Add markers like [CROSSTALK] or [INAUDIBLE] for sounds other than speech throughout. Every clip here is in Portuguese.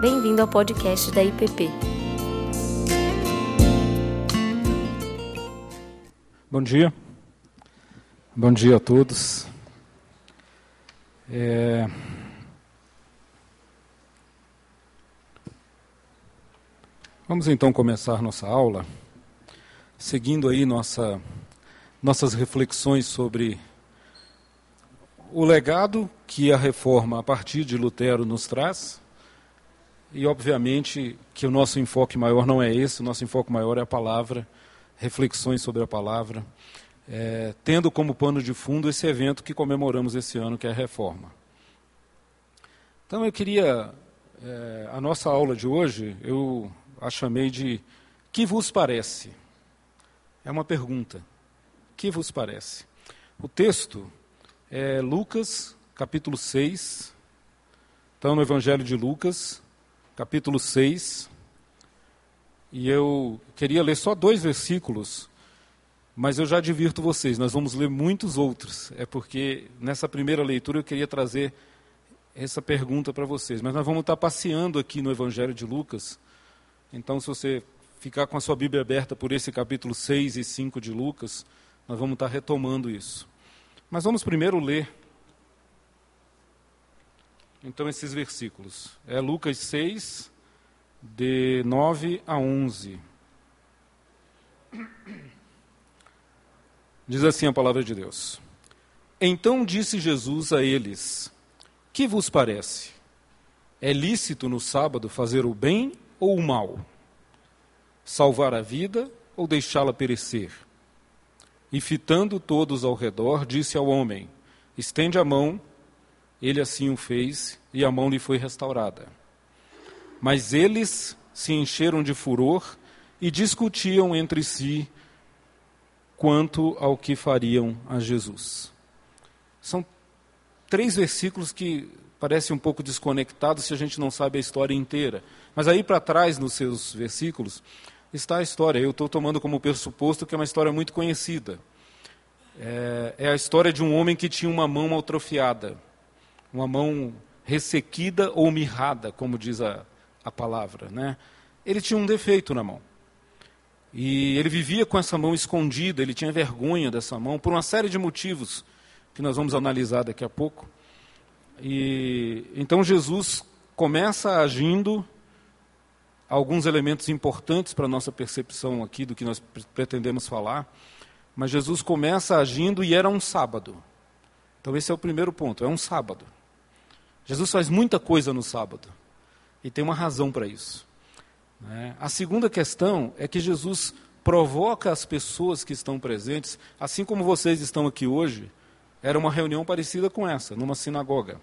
Bem-vindo ao podcast da IPP. Bom dia. Bom dia a todos. É... Vamos então começar nossa aula, seguindo aí nossa, nossas reflexões sobre o legado que a reforma a partir de Lutero nos traz. E obviamente que o nosso enfoque maior não é esse, o nosso enfoque maior é a palavra, reflexões sobre a palavra, é, tendo como pano de fundo esse evento que comemoramos esse ano, que é a reforma. Então eu queria, é, a nossa aula de hoje, eu a chamei de Que vos parece? É uma pergunta. Que vos parece? O texto é Lucas, capítulo 6. Então, no Evangelho de Lucas, capítulo 6. E eu queria ler só dois versículos, mas eu já advirto vocês, nós vamos ler muitos outros. É porque nessa primeira leitura eu queria trazer essa pergunta para vocês. Mas nós vamos estar passeando aqui no Evangelho de Lucas então, se você ficar com a sua Bíblia aberta por esse capítulo 6 e 5 de Lucas, nós vamos estar retomando isso. Mas vamos primeiro ler. Então, esses versículos. É Lucas 6, de 9 a 11. Diz assim a palavra de Deus. Então disse Jesus a eles: Que vos parece? É lícito no sábado fazer o bem ou o mal? Salvar a vida ou deixá-la perecer? E fitando todos ao redor, disse ao homem: Estende a mão. Ele assim o fez, e a mão lhe foi restaurada. Mas eles se encheram de furor e discutiam entre si quanto ao que fariam a Jesus. São três versículos que parecem um pouco desconectados se a gente não sabe a história inteira. Mas aí para trás, nos seus versículos, está a história. Eu estou tomando como pressuposto que é uma história muito conhecida. É, é, a história de um homem que tinha uma mão atrofiada, uma mão ressequida ou mirrada, como diz a, a palavra. Né? Ele tinha um defeito na mão. E ele vivia com essa mão escondida, ele tinha vergonha dessa mão, por uma série de motivos que nós vamos analisar daqui a pouco. E então Jesus começa agindo alguns elementos importantes para a nossa percepção aqui do que nós pretendemos falar. Mas Jesus começa agindo e era um sábado. Então, esse é o primeiro ponto: é um sábado. Jesus faz muita coisa no sábado. E tem uma razão para isso. Né? A segunda questão é que Jesus provoca as pessoas que estão presentes, assim como vocês estão aqui hoje, era uma reunião parecida com essa, numa sinagoga.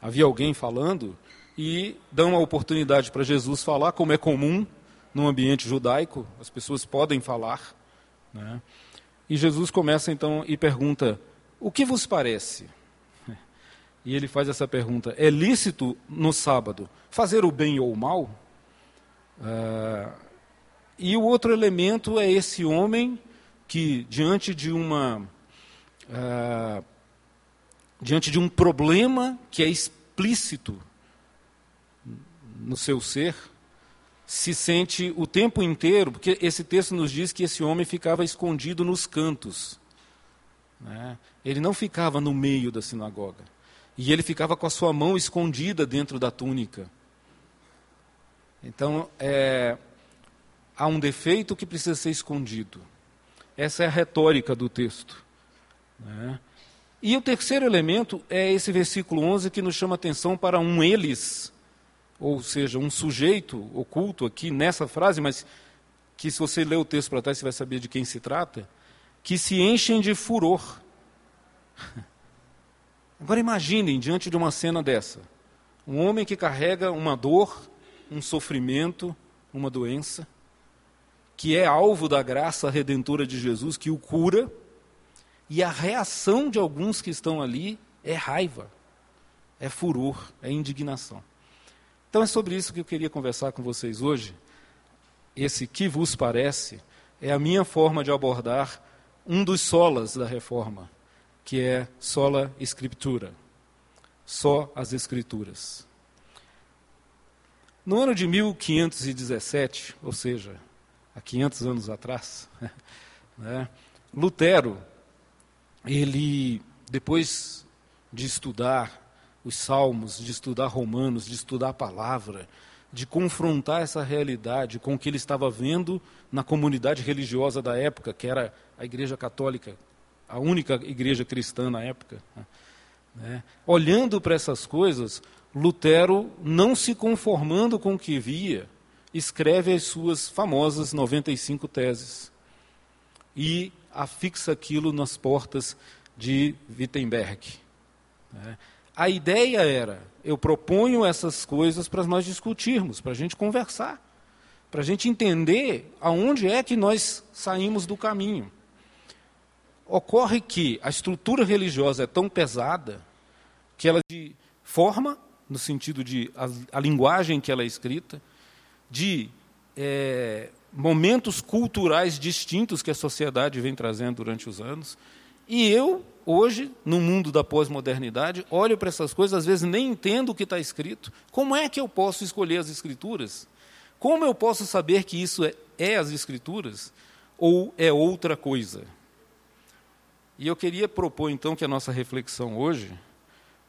Havia alguém falando e dão a oportunidade para Jesus falar, como é comum no ambiente judaico, as pessoas podem falar. Né? E Jesus começa então e pergunta: O que vos parece? E ele faz essa pergunta: É lícito no sábado fazer o bem ou o mal? Uh, e o outro elemento é esse homem que, diante de uma. Uh, diante de um problema que é explícito no seu ser, se sente o tempo inteiro, porque esse texto nos diz que esse homem ficava escondido nos cantos. Né? Ele não ficava no meio da sinagoga. E ele ficava com a sua mão escondida dentro da túnica. Então, é, há um defeito que precisa ser escondido. Essa é a retórica do texto. Né? E o terceiro elemento é esse versículo 11 que nos chama atenção para um eles ou seja, um sujeito oculto aqui nessa frase, mas que se você ler o texto para trás você vai saber de quem se trata, que se enchem de furor. [LAUGHS] Agora imaginem diante de uma cena dessa, um homem que carrega uma dor, um sofrimento, uma doença, que é alvo da graça redentora de Jesus, que o cura, e a reação de alguns que estão ali é raiva, é furor, é indignação. Então é sobre isso que eu queria conversar com vocês hoje. Esse que vos parece é a minha forma de abordar um dos solas da reforma, que é sola escritura, só as escrituras. No ano de 1517, ou seja, há 500 anos atrás, [LAUGHS] né, Lutero, ele, depois de estudar os salmos, de estudar Romanos, de estudar a palavra, de confrontar essa realidade com o que ele estava vendo na comunidade religiosa da época, que era a Igreja Católica, a única igreja cristã na época. Né? Olhando para essas coisas, Lutero, não se conformando com o que via, escreve as suas famosas 95 teses e afixa aquilo nas portas de Wittenberg. Né? A ideia era: eu proponho essas coisas para nós discutirmos, para a gente conversar, para a gente entender aonde é que nós saímos do caminho. Ocorre que a estrutura religiosa é tão pesada que ela de forma, no sentido de a, a linguagem que ela é escrita, de é, momentos culturais distintos que a sociedade vem trazendo durante os anos. E eu, hoje, no mundo da pós-modernidade, olho para essas coisas, às vezes nem entendo o que está escrito. Como é que eu posso escolher as escrituras? Como eu posso saber que isso é, é as escrituras ou é outra coisa? E eu queria propor, então, que a nossa reflexão hoje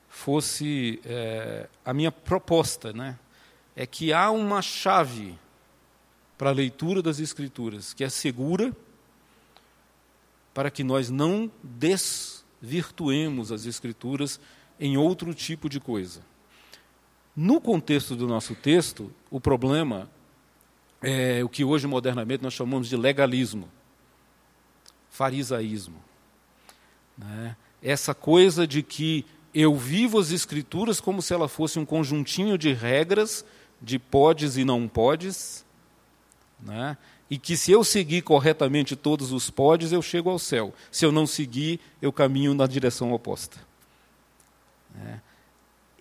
fosse é, a minha proposta, né? É que há uma chave para a leitura das Escrituras que é segura para que nós não desvirtuemos as Escrituras em outro tipo de coisa. No contexto do nosso texto, o problema é o que hoje modernamente nós chamamos de legalismo, farisaísmo. Né? Essa coisa de que eu vivo as Escrituras como se ela fosse um conjuntinho de regras, de podes e não podes, né? e que se eu seguir corretamente todos os podes, eu chego ao céu. Se eu não seguir, eu caminho na direção oposta. Né?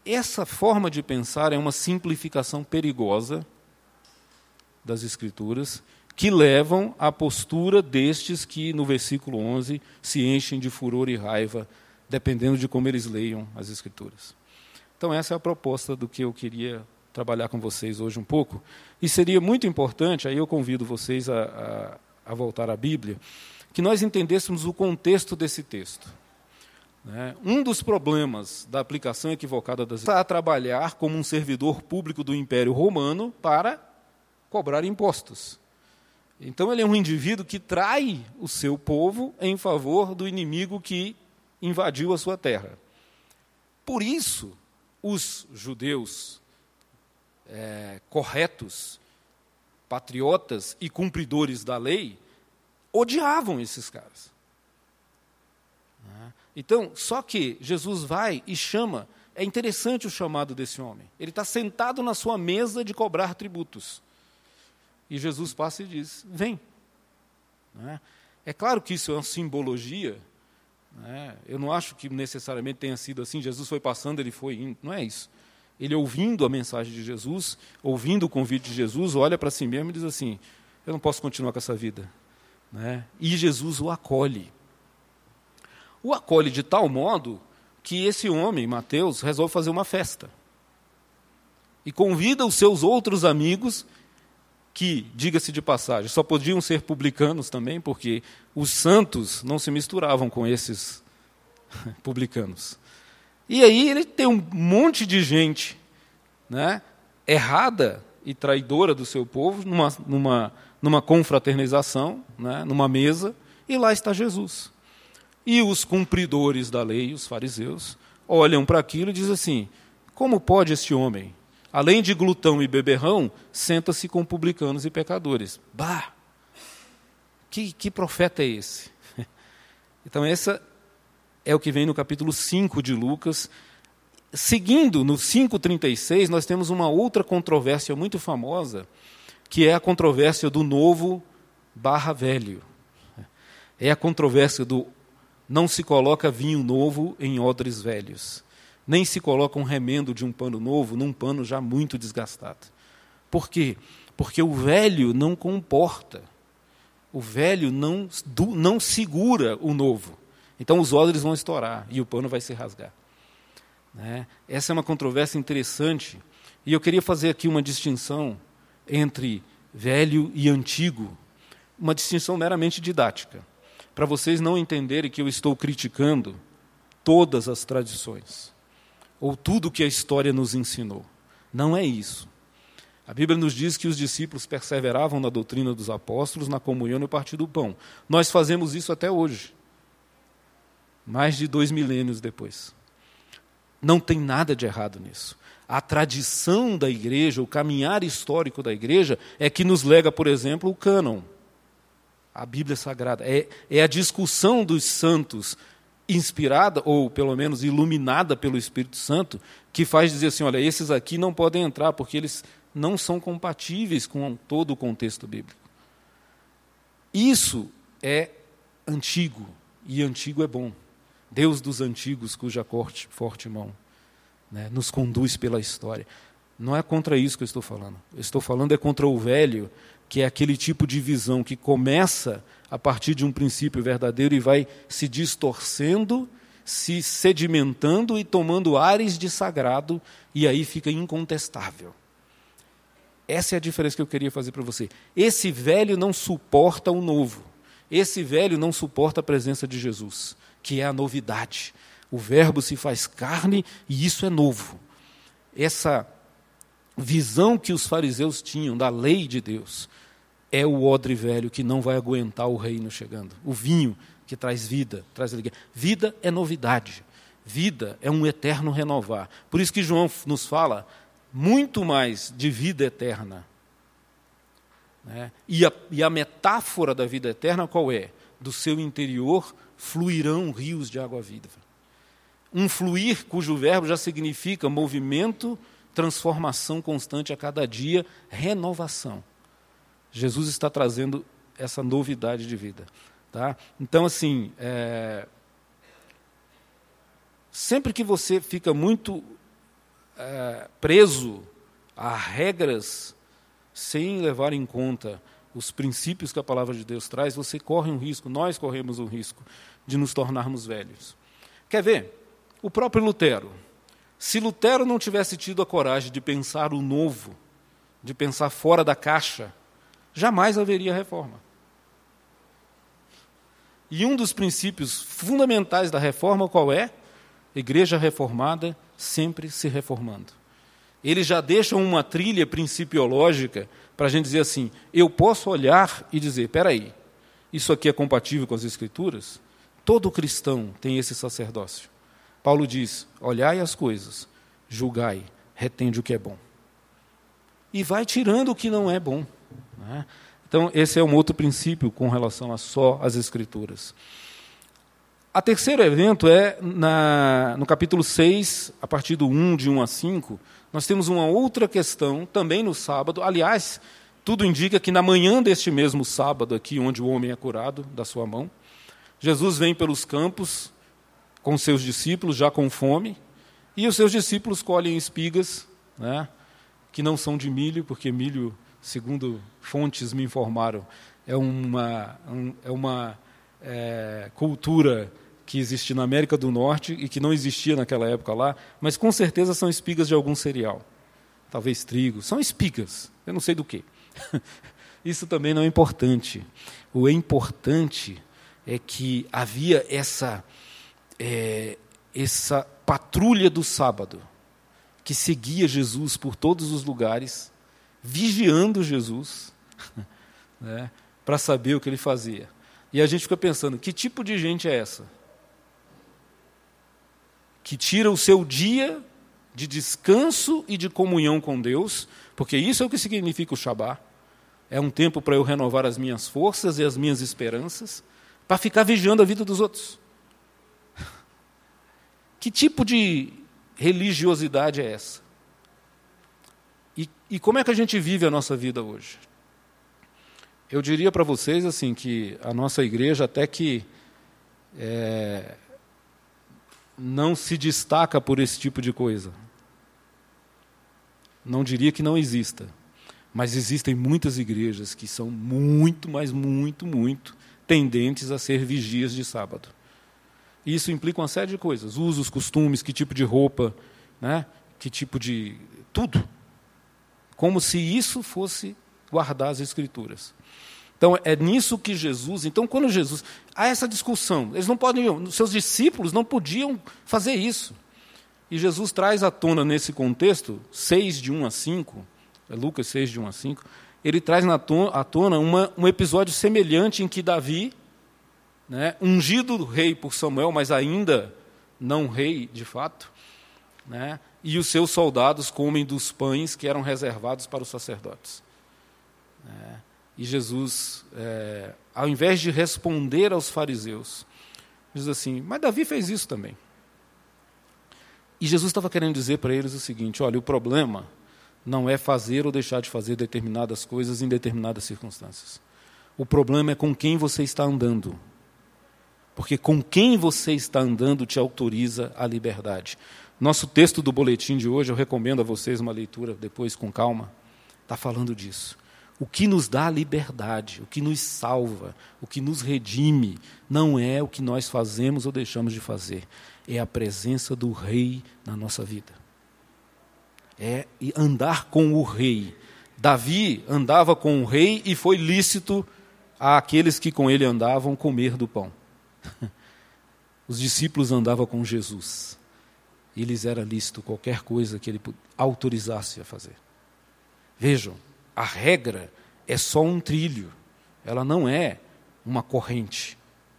Essa forma de pensar é uma simplificação perigosa das Escrituras, que levam à postura destes que, no versículo 11, se enchem de furor e raiva, dependendo de como eles leiam as Escrituras. Então, essa é a proposta do que eu queria trabalhar com vocês hoje um pouco. E seria muito importante, aí eu convido vocês a, a, a voltar à Bíblia, que nós entendêssemos o contexto desse texto. Né? Um dos problemas da aplicação equivocada das está a trabalhar como um servidor público do Império Romano para cobrar impostos. Então ele é um indivíduo que trai o seu povo em favor do inimigo que invadiu a sua terra. Por isso, os judeus é, corretos, patriotas e cumpridores da lei odiavam esses caras. Então, só que Jesus vai e chama. É interessante o chamado desse homem. Ele está sentado na sua mesa de cobrar tributos. E Jesus passa e diz: Vem. É? é claro que isso é uma simbologia. Né? Eu não acho que necessariamente tenha sido assim. Jesus foi passando, ele foi indo. Não é isso. Ele, ouvindo a mensagem de Jesus, ouvindo o convite de Jesus, olha para si mesmo e diz assim: Eu não posso continuar com essa vida. Né? E Jesus o acolhe. O acolhe de tal modo que esse homem, Mateus, resolve fazer uma festa. E convida os seus outros amigos que, diga-se de passagem, só podiam ser publicanos também, porque os santos não se misturavam com esses [LAUGHS] publicanos. E aí ele tem um monte de gente né, errada e traidora do seu povo numa, numa, numa confraternização, né, numa mesa, e lá está Jesus. E os cumpridores da lei, os fariseus, olham para aquilo e dizem assim: como pode este homem, além de glutão e beberrão, senta-se com publicanos e pecadores. Bah! Que, que profeta é esse? [LAUGHS] Então, essa é o que vem no capítulo 5 de Lucas. Seguindo no 5,36, nós temos uma outra controvérsia muito famosa, que é a controvérsia do novo barra velho. É a controvérsia do não se coloca vinho novo em odres velhos nem se coloca um remendo de um pano novo num pano já muito desgastado. Por quê? Porque o velho não comporta, o velho não, não segura o novo. Então os odres vão estourar e o pano vai se rasgar. Né? Essa é uma controvérsia interessante E eu queria fazer aqui uma distinção entre velho e antigo, uma distinção meramente didática, para vocês não entenderem que eu estou criticando todas as tradições, ou tudo que a história nos ensinou. Não é isso. A Bíblia nos diz que os discípulos perseveravam na doutrina dos apóstolos, na comunhão e no partir do pão. Nós fazemos isso até hoje, mais de dois milênios depois. Não tem nada de errado nisso. A tradição da igreja, o caminhar histórico da igreja, é que nos lega, por exemplo, o cânon, a Bíblia Sagrada. É, é a discussão dos santos inspirada, ou pelo menos iluminada pelo Espírito Santo, que faz dizer assim: olha, esses aqui não podem entrar, porque eles não são compatíveis com todo o contexto bíblico. Isso é antigo, e antigo é bom. Deus dos antigos, cuja corte, forte mão né, nos conduz pela história. Não é contra isso que eu estou falando. Eu estou falando é contra o velho, que é aquele tipo de visão que começa a partir de um princípio verdadeiro e vai se distorcendo, se sedimentando e tomando ares de sagrado, e aí fica incontestável. Essa é a diferença que eu queria fazer para você. Esse velho não suporta o novo. Esse velho não suporta a presença de Jesus, que é a novidade. O Verbo se faz carne e isso é novo. Essa visão que os fariseus tinham da lei de Deus é o odre velho que não vai aguentar o reino chegando. O vinho que traz vida, traz alegria. Vida é novidade. Vida é um eterno renovar. Por isso que João nos fala muito mais de vida eterna. Né? E, a, e a metáfora da vida eterna qual é? Do seu interior fluirão rios de água viva. Um fluir cujo verbo já significa movimento, transformação constante a cada dia, renovação. Jesus está trazendo essa novidade de vida. Tá? Então, assim, é... sempre que você fica muito é, preso a regras sem levar em conta os princípios que a palavra de Deus traz, você corre um risco, nós corremos um risco de nos tornarmos velhos. Quer ver? O próprio Lutero. Se Lutero não tivesse tido a coragem de pensar o novo, de pensar fora da caixa, jamais haveria reforma. E um dos princípios fundamentais da reforma qual é? Igreja reformada sempre se reformando. Eles já deixam uma trilha principiológica para a gente dizer assim: eu posso olhar e dizer, espera aí, isso aqui é compatível com as Escrituras? Todo cristão tem esse sacerdócio. Paulo diz: olhai as coisas, julgai, retende o que é bom. E vai tirando o que não é bom. Né? Então, esse é um outro princípio com relação a só as Escrituras. A terceiro evento é na, no capítulo 6, a partir do 1, de 1 a 5, nós temos uma outra questão, também no sábado. Aliás, tudo indica que na manhã deste mesmo sábado, aqui onde o homem é curado da sua mão, Jesus vem pelos campos com seus discípulos, já com fome, e os seus discípulos colhem espigas, né, que não são de milho, porque milho, segundo fontes me informaram, é uma, um, é uma é, cultura que existe na América do Norte e que não existia naquela época lá, mas com certeza são espigas de algum cereal. Talvez trigo. São espigas, eu não sei do que. [LAUGHS] Isso também não é importante. O importante é que havia essa, é, essa patrulha do sábado que seguia Jesus por todos os lugares, vigiando Jesus, [LAUGHS] né, para saber o que ele fazia. E a gente fica pensando: que tipo de gente é essa? que tira o seu dia de descanso e de comunhão com Deus, porque isso é o que significa o Shabat. É um tempo para eu renovar as minhas forças e as minhas esperanças, para ficar vigiando a vida dos outros. [LAUGHS] Que tipo de religiosidade é essa? E, como é que a gente vive a nossa vida hoje? Eu diria para vocês assim que a nossa igreja até que é, não se destaca por esse tipo de coisa. Não diria que não exista, mas existem muitas igrejas que são muito, mas muito, muito tendentes a ser vigias de sábado. Isso implica uma série de coisas: usos, costumes, que tipo de roupa, né? que tipo de. tudo. Como se isso fosse guardar as Escrituras. Então é nisso que Jesus. Então, quando Jesus. Há essa discussão. Eles não podem. Seus discípulos não podiam fazer isso. E Jesus traz à tona nesse contexto, 6 de 1 a 5, é Lucas 6 de 1 a 5, ele traz à tona uma, um episódio semelhante em que Davi, né, ungido rei por Samuel, mas ainda não rei de fato, né, e os seus soldados comem dos pães que eram reservados para os sacerdotes. Né, e Jesus, é, ao invés de responder aos fariseus, diz assim: Mas Davi fez isso também. E Jesus estava querendo dizer para eles o seguinte: olha, o problema não é fazer ou deixar de fazer determinadas coisas em determinadas circunstâncias. O problema é com quem você está andando. Porque com quem você está andando te autoriza a liberdade. Nosso texto do boletim de hoje, eu recomendo a vocês uma leitura depois com calma, está falando disso. O que nos dá liberdade, o que nos salva, o que nos redime, não é o que nós fazemos ou deixamos de fazer, é a presença do Rei na nossa vida. É andar com o Rei. Davi andava com o Rei e foi lícito àqueles que com ele andavam comer do pão. [LAUGHS] Os discípulos andavam com Jesus. E lhes era lícito qualquer coisa que ele autorizasse a fazer. Vejam, a regra é só um trilho, ela não é uma corrente.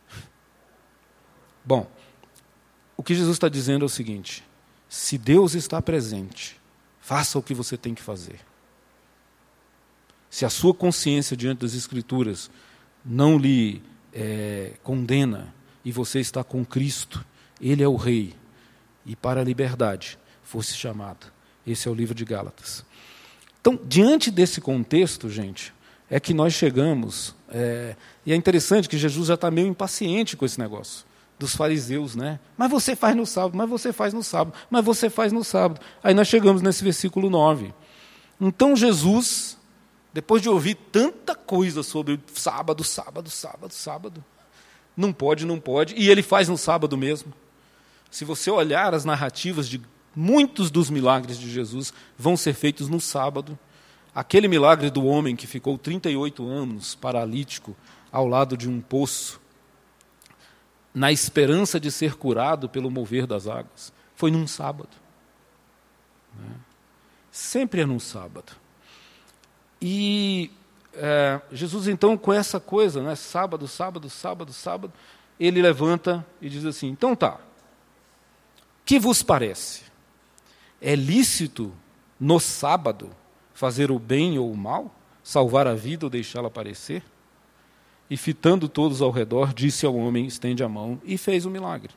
[LAUGHS] Bom, o que Jesus está dizendo é o seguinte: se Deus está presente, faça o que você tem que fazer. Se a sua consciência diante das Escrituras não lhe é, condena e você está com Cristo, Ele é o Rei, e para a liberdade fosse chamado. Esse é o livro de Gálatas. Então, diante desse contexto, gente, é que nós chegamos. É, e é interessante que Jesus já está meio impaciente com esse negócio dos fariseus, né? Mas você faz no sábado, mas você faz no sábado, mas você faz no sábado. Aí nós chegamos nesse versículo 9. Então Jesus, depois de ouvir tanta coisa sobre sábado, sábado, sábado, sábado, não pode, não pode, e ele faz no sábado mesmo. Se você olhar as narrativas de muitos dos milagres de Jesus, vão ser feitos no sábado. Aquele milagre do homem que ficou 38 anos paralítico ao lado de um poço, na esperança de ser curado pelo mover das águas. Foi num sábado. Né? Sempre é num sábado. E é, Jesus, então, com essa coisa, né, sábado, sábado, sábado, sábado, ele levanta e diz assim: então tá, que vos parece? É lícito no sábado fazer o bem ou o mal, salvar a vida ou deixá-la aparecer? e fitando todos ao redor, disse ao homem: estende a mão, e fez o milagre.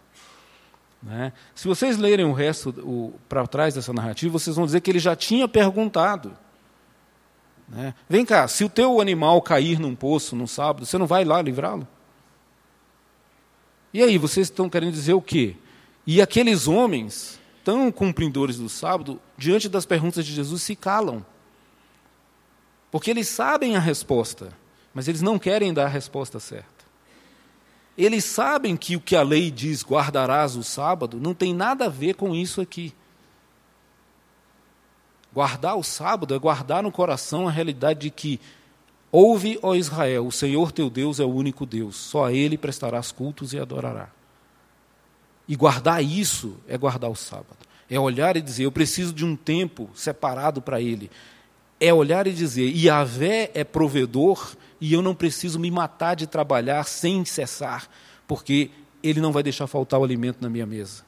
Né? Se vocês lerem o resto para trás dessa narrativa, vocês vão dizer que ele já tinha perguntado. Né? Vem cá, se o teu animal cair num poço num sábado, você não vai lá livrá-lo? E aí, vocês estão querendo dizer o quê? E aqueles homens, tão cumpridores do sábado, diante das perguntas de Jesus, se calam. Porque eles sabem a resposta mas eles não querem dar a resposta certa. Eles sabem que o que a lei diz, guardarás o sábado, não tem nada a ver com isso aqui. Guardar o sábado é guardar no coração a realidade de que ouve, ó Israel, o Senhor teu Deus é o único Deus, só a Ele prestarás cultos e adorará. E guardar isso é guardar o sábado. É olhar e dizer, eu preciso de um tempo separado para Ele. É olhar e dizer, Yahvé é provedor e eu não preciso me matar de trabalhar sem cessar, porque Ele não vai deixar faltar o alimento na minha mesa.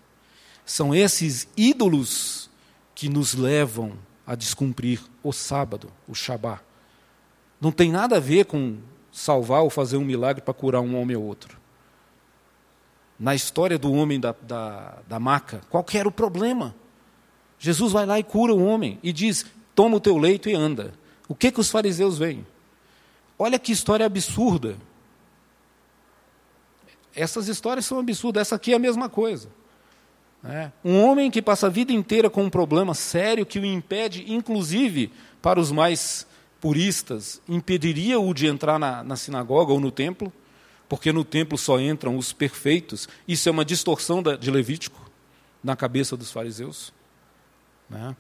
São esses ídolos que nos levam a descumprir o sábado, o Shabá. Não tem nada a ver com salvar ou fazer um milagre para curar um homem ou outro. Na história do homem da, da, da maca, qual era o problema? Jesus vai lá e cura o homem e diz: toma o teu leito e anda. O que, que os fariseus veem? Olha que história absurda. Essas histórias são absurdas, essa aqui é a mesma coisa. É. Um homem que passa a vida inteira com um problema sério que o impede, inclusive para os mais puristas, impediria-o de entrar na, na, sinagoga ou no templo, porque no templo só entram os perfeitos. Isso é uma distorção de Levítico na cabeça dos fariseus. Né?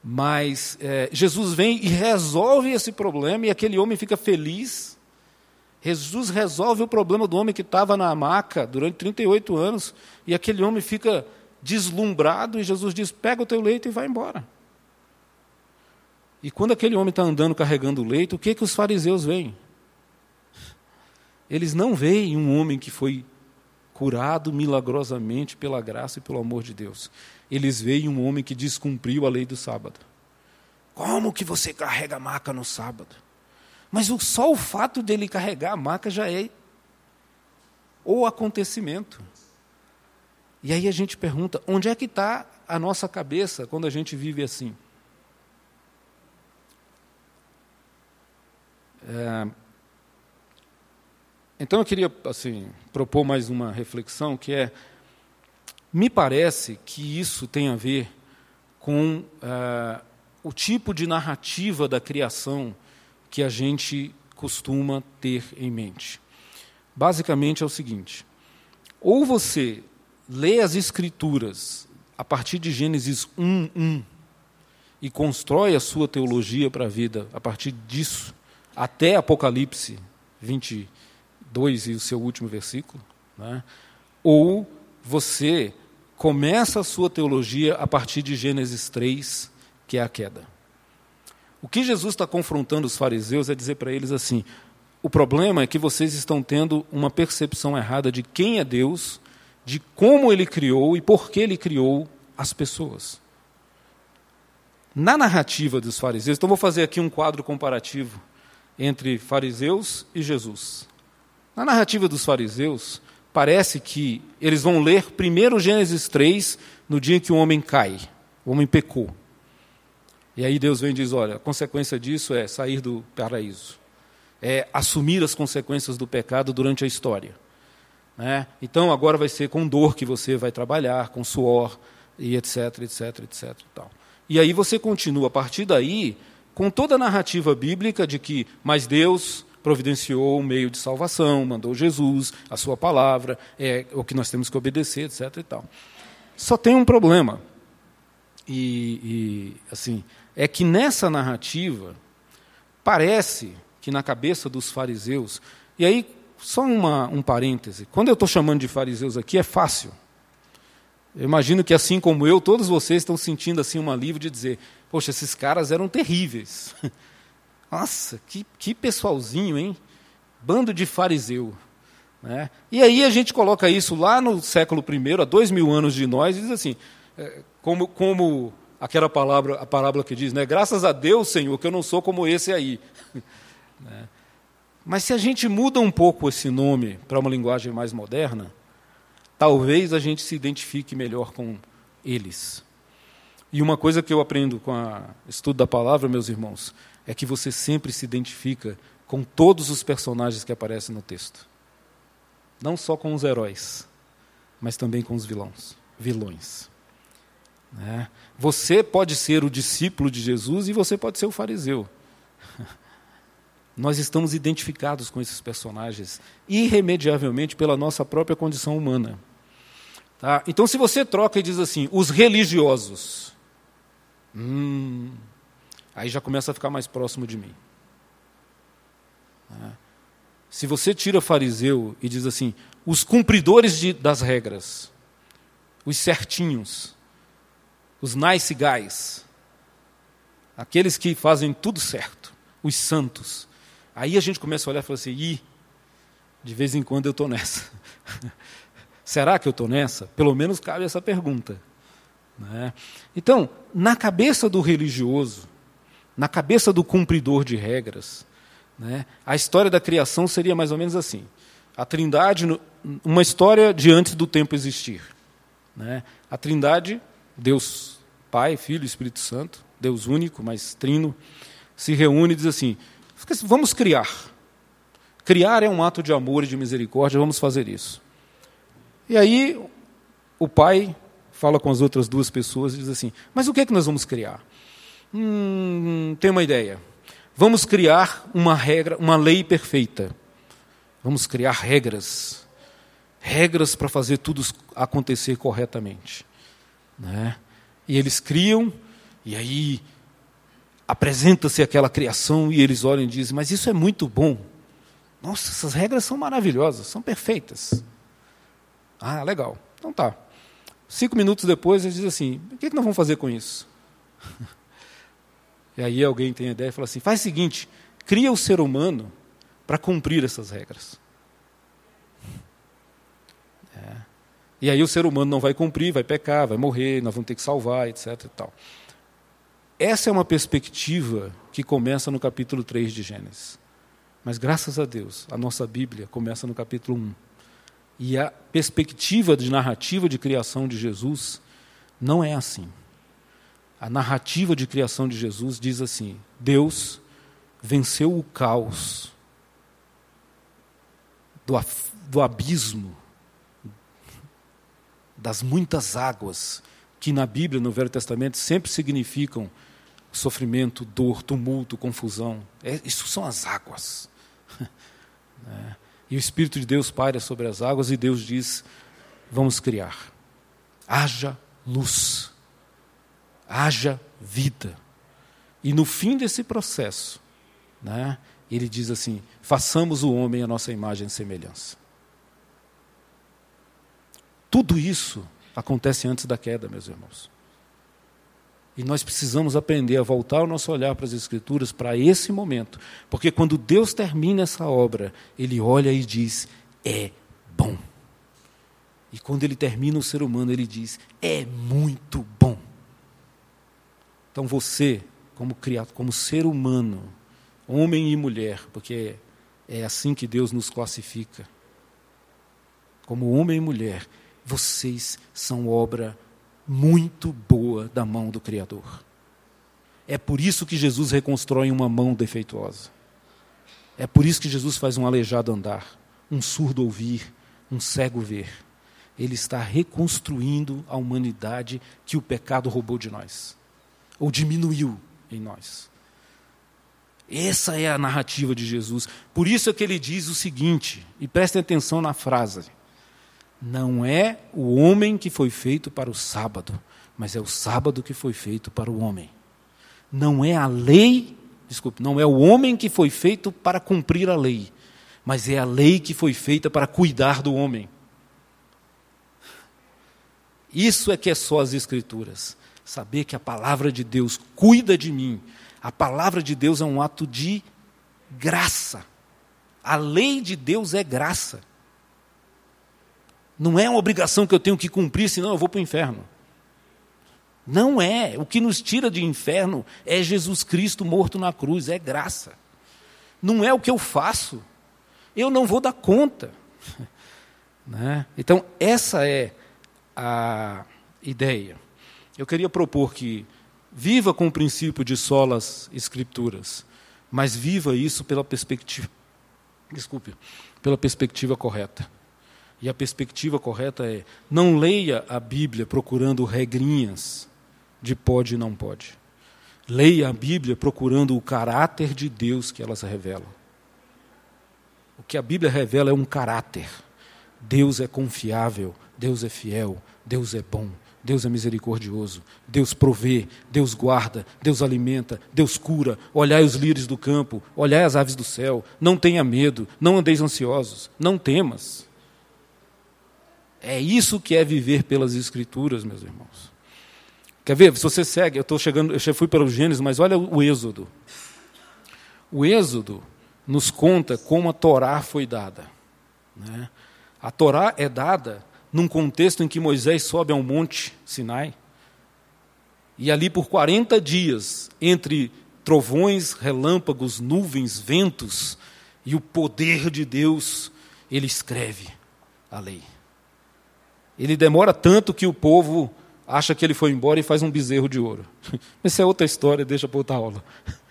Mas é, Jesus vem e resolve esse problema, e aquele homem fica feliz. Jesus resolve o problema do homem que estava na maca durante 38 anos, e aquele homem fica deslumbrado, e Jesus diz: pega o teu leito e vai embora. E quando aquele homem está andando carregando o leito, o que, que os fariseus veem? Eles não veem um homem que foi curado milagrosamente pela graça e pelo amor de Deus. Eles veem um homem que descumpriu a lei do sábado. Como que você carrega a maca no sábado? Mas só o fato dele carregar a maca já é o acontecimento. E aí a gente pergunta: onde é que está a nossa cabeça quando a gente vive assim? É, então eu queria assim propor mais uma reflexão que é me parece que isso tem a ver com uh, o tipo de narrativa da criação que a gente costuma ter em mente. Basicamente é o seguinte: ou você lê as Escrituras a partir de Gênesis 1, 1 e constrói a sua teologia para a vida a partir disso, até Apocalipse 20, 2 e o seu último versículo, né? ou você começa a sua teologia a partir de Gênesis 3, que é a queda. O que Jesus está confrontando os fariseus é dizer para eles assim: o problema é que vocês estão tendo uma percepção errada de quem é Deus, de como ele criou e por que ele criou as pessoas. Na narrativa dos fariseus, então vou fazer aqui um quadro comparativo entre fariseus e Jesus. Na narrativa dos fariseus, parece que eles vão ler primeiro Gênesis 3, no dia em que o homem cai, o homem pecou. E aí Deus vem e diz: olha, a consequência disso é sair do paraíso, é assumir as consequências do pecado durante a história. Né? Então agora vai ser com dor que você vai trabalhar, com suor, e etc, etc, etc. Tal. e aí você continua, a partir daí, com toda a narrativa bíblica de que, mas Deus providenciou um meio de salvação, mandou Jesus, a sua palavra, é o que nós temos que obedecer, etc. E tal. Só tem um problema. E, e assim, é que nessa narrativa parece que na cabeça dos fariseus, e aí só uma, um parêntese, quando eu estou chamando de fariseus aqui é fácil. Eu imagino que assim como eu, todos vocês estão sentindo assim um alívio de dizer, poxa, esses caras eram terríveis. [LAUGHS] Nossa, que, que pessoalzinho, hein? Bando de fariseu. Né? E aí a gente coloca isso lá no século I, há dois mil anos de nós, e diz assim, é, como, como aquela palavra, a parábola que diz, né? graças a Deus, Senhor, que eu não sou como esse aí. [LAUGHS] né? Mas se a gente muda um pouco esse nome para uma linguagem mais moderna, talvez a gente se identifique melhor com eles. E uma coisa que eu aprendo com o estudo da palavra, meus irmãos, é que você sempre se identifica com todos os personagens que aparecem no texto. Não só com os heróis, mas também com os vilões. vilões. Né? Você pode ser o discípulo de Jesus e você pode ser o fariseu. [LAUGHS] Nós estamos identificados com esses personagens irremediavelmente pela nossa própria condição humana. Tá? Então, se você troca e diz assim, os religiosos, hum, aí já começa a ficar mais próximo de mim. Se você tira fariseu e diz assim, os cumpridores de, das regras, os certinhos, os nice guys, aqueles que fazem tudo certo, os santos, aí a gente começa a olhar e fala assim, Ih, de vez em quando eu estou nessa. [LAUGHS] Será que eu estou nessa? Pelo menos cabe essa pergunta. Né? Então, na cabeça do religioso, na cabeça do cumpridor de regras, né, a história da criação seria mais ou menos assim: a Trindade, uma história de antes do tempo existir. Né? A Trindade, Deus Pai, Filho e Espírito Santo, Deus único, mas trino, se reúne e diz assim: vamos criar. Criar é um ato de amor e de misericórdia, vamos fazer isso. E aí o pai fala com as outras duas pessoas e diz assim: Mas o que é que nós vamos criar? Hum, tem uma ideia. Vamos criar uma regra, uma lei perfeita. Vamos criar regras. Regras para fazer tudo acontecer corretamente. Né? E eles criam, e aí apresenta-se aquela criação e eles olham e dizem: Mas isso é muito bom. Nossa, essas regras são maravilhosas, são perfeitas. Ah, legal. Então tá. Cinco minutos depois, eles dizem assim: O que, é que nós vamos fazer com isso? [LAUGHS] E aí alguém tem a ideia e fala assim: Faz o seguinte, cria o ser humano para cumprir essas regras. É. E aí o ser humano não vai cumprir, vai pecar, vai morrer, nós vamos ter que salvar, etc. E tal. Essa é uma perspectiva que começa no capítulo 3 de Gênesis. Mas graças a Deus, a nossa Bíblia começa no capítulo 1. E a perspectiva de narrativa de criação de Jesus não é assim. A narrativa de criação de Jesus diz assim: Deus venceu o caos do, do abismo, das muitas águas, que na Bíblia, no Velho Testamento, sempre significam sofrimento, dor, tumulto, confusão. É, isso são as águas. [LAUGHS] é. E o Espírito de Deus paira sobre as águas e Deus diz: vamos criar. Haja luz, haja vida. E no fim desse processo, né, ele diz assim: façamos o homem a nossa imagem e semelhança. Tudo isso acontece antes da queda, meus irmãos. E nós precisamos aprender a voltar o nosso olhar para as Escrituras para esse momento. Porque quando Deus termina essa obra, Ele olha e diz: é bom. E quando Ele termina o ser humano, Ele diz: é muito bom. Então você, como criado, como ser humano, homem e mulher, porque é assim que Deus nos classifica, como homem e mulher, vocês são obra muito boa da mão do Criador. É por isso que Jesus reconstrói uma mão defeituosa. É por isso que Jesus faz um aleijado andar, um surdo ouvir, um cego ver. Ele está reconstruindo a humanidade que o pecado roubou de nós, ou diminuiu em nós. Essa é a narrativa de Jesus. Por isso é que ele diz o seguinte, e prestem atenção na frase: não é o homem que foi feito para o sábado, mas é o sábado que foi feito para o homem. Não é a lei, desculpe, não é o homem que foi feito para cumprir a lei, mas é a lei que foi feita para cuidar do homem. Isso é que é só as Escrituras. Saber que a palavra de Deus cuida de mim. A palavra de Deus é um ato de graça. A lei de Deus é graça. Não é uma obrigação que eu tenho que cumprir, senão eu vou para o inferno. Não é. O que nos tira de inferno é Jesus Cristo morto na cruz, é graça. Não é o que eu faço. Eu não vou dar conta. [LAUGHS] Né? Então, essa é a ideia. Eu queria propor que viva com o princípio de solas escrituras, mas viva isso pela perspectiva, desculpe, pela perspectiva correta. E a perspectiva correta é: não leia a Bíblia procurando regrinhas de pode e não pode. Leia a Bíblia procurando o caráter de Deus que elas revelam. O que a Bíblia revela é um caráter. Deus é confiável, Deus é fiel, Deus é bom, Deus é misericordioso, Deus provê, Deus guarda, Deus alimenta, Deus cura. Olhai os lírios do campo, olhai as aves do céu. Não tenha medo, não andeis ansiosos, não temas. É isso que é viver pelas Escrituras, meus irmãos. Quer ver? Se você segue, eu estou chegando, eu fui para o Gênesis, mas olha o Êxodo. O Êxodo nos conta como a Torá foi dada. Né? A Torá é dada num contexto em que Moisés sobe ao monte Sinai, e ali por 40 dias, entre trovões, relâmpagos, nuvens, ventos e o poder de Deus, ele escreve a lei. Ele demora tanto que o povo acha que ele foi embora e faz um bezerro de ouro. [LAUGHS] Essa é outra história, deixa para outra aula. [LAUGHS]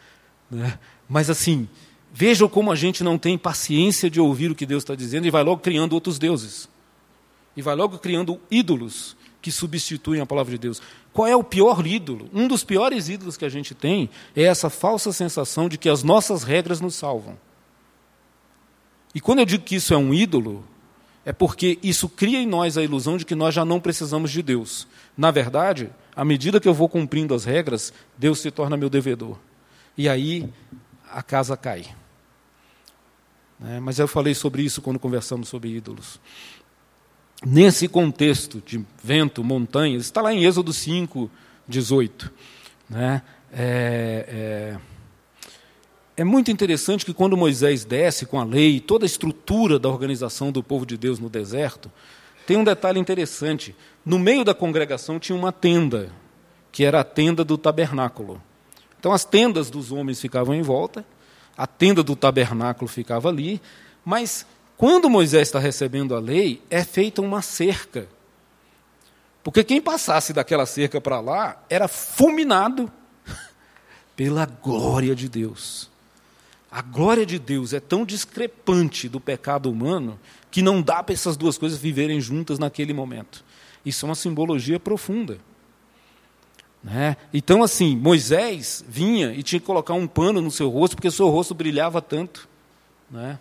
Né? Mas assim, vejam como a gente não tem paciência de ouvir o que Deus está dizendo e vai logo criando outros deuses. E vai logo criando ídolos que substituem a palavra de Deus. Qual é o pior ídolo? Um dos piores ídolos que a gente tem é essa falsa sensação de que as nossas regras nos salvam. E quando eu digo que isso é um ídolo, é porque isso cria em nós a ilusão de que nós já não precisamos de Deus. Na verdade, à medida que eu vou cumprindo as regras, Deus se torna meu devedor. E aí a casa cai. É, mas eu falei sobre isso quando conversamos sobre ídolos. Nesse contexto de vento, montanhas, está lá em Êxodo 5, 18. Né? É, é, é muito interessante que quando Moisés desce com a lei, toda a estrutura da organização do povo de Deus no deserto, tem um detalhe interessante. No meio da congregação tinha uma tenda, que era a tenda do tabernáculo. Então as tendas dos homens ficavam em volta, a tenda do tabernáculo ficava ali, mas quando Moisés está recebendo a lei, é feita uma cerca. Porque quem passasse daquela cerca para lá era fulminado [LAUGHS] pela glória de Deus. A glória de Deus é tão discrepante do pecado humano que não dá para essas duas coisas viverem juntas naquele momento. Isso é uma simbologia profunda. Né? Então, assim, Moisés vinha e tinha que colocar um pano no seu rosto, porque seu rosto brilhava tanto. Né?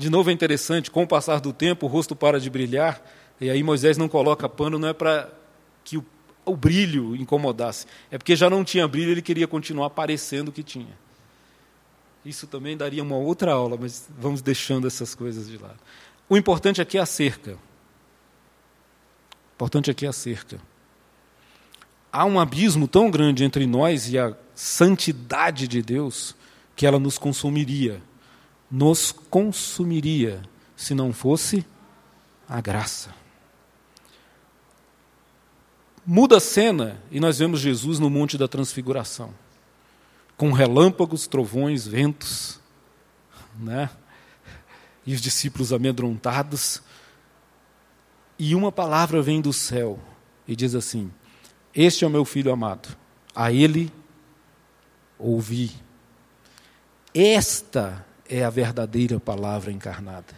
De novo é interessante, com o passar do tempo, o rosto para de brilhar, e aí Moisés não coloca pano, não é para que o, o brilho incomodasse, é porque já não tinha brilho, ele queria continuar parecendo que tinha. Isso também daria uma outra aula, mas vamos deixando essas coisas de lado. O importante aqui é a cerca. O importante aqui é a cerca. Há um abismo tão grande entre nós e a santidade de Deus que ela nos consumiria. Nos consumiria se não fosse a graça. Muda a cena e nós vemos Jesus no Monte da Transfiguração com relâmpagos, trovões, ventos, né? E os discípulos amedrontados. E uma palavra vem do céu e diz assim: Este é o meu filho amado, a ele ouvi. Esta é a verdadeira palavra encarnada.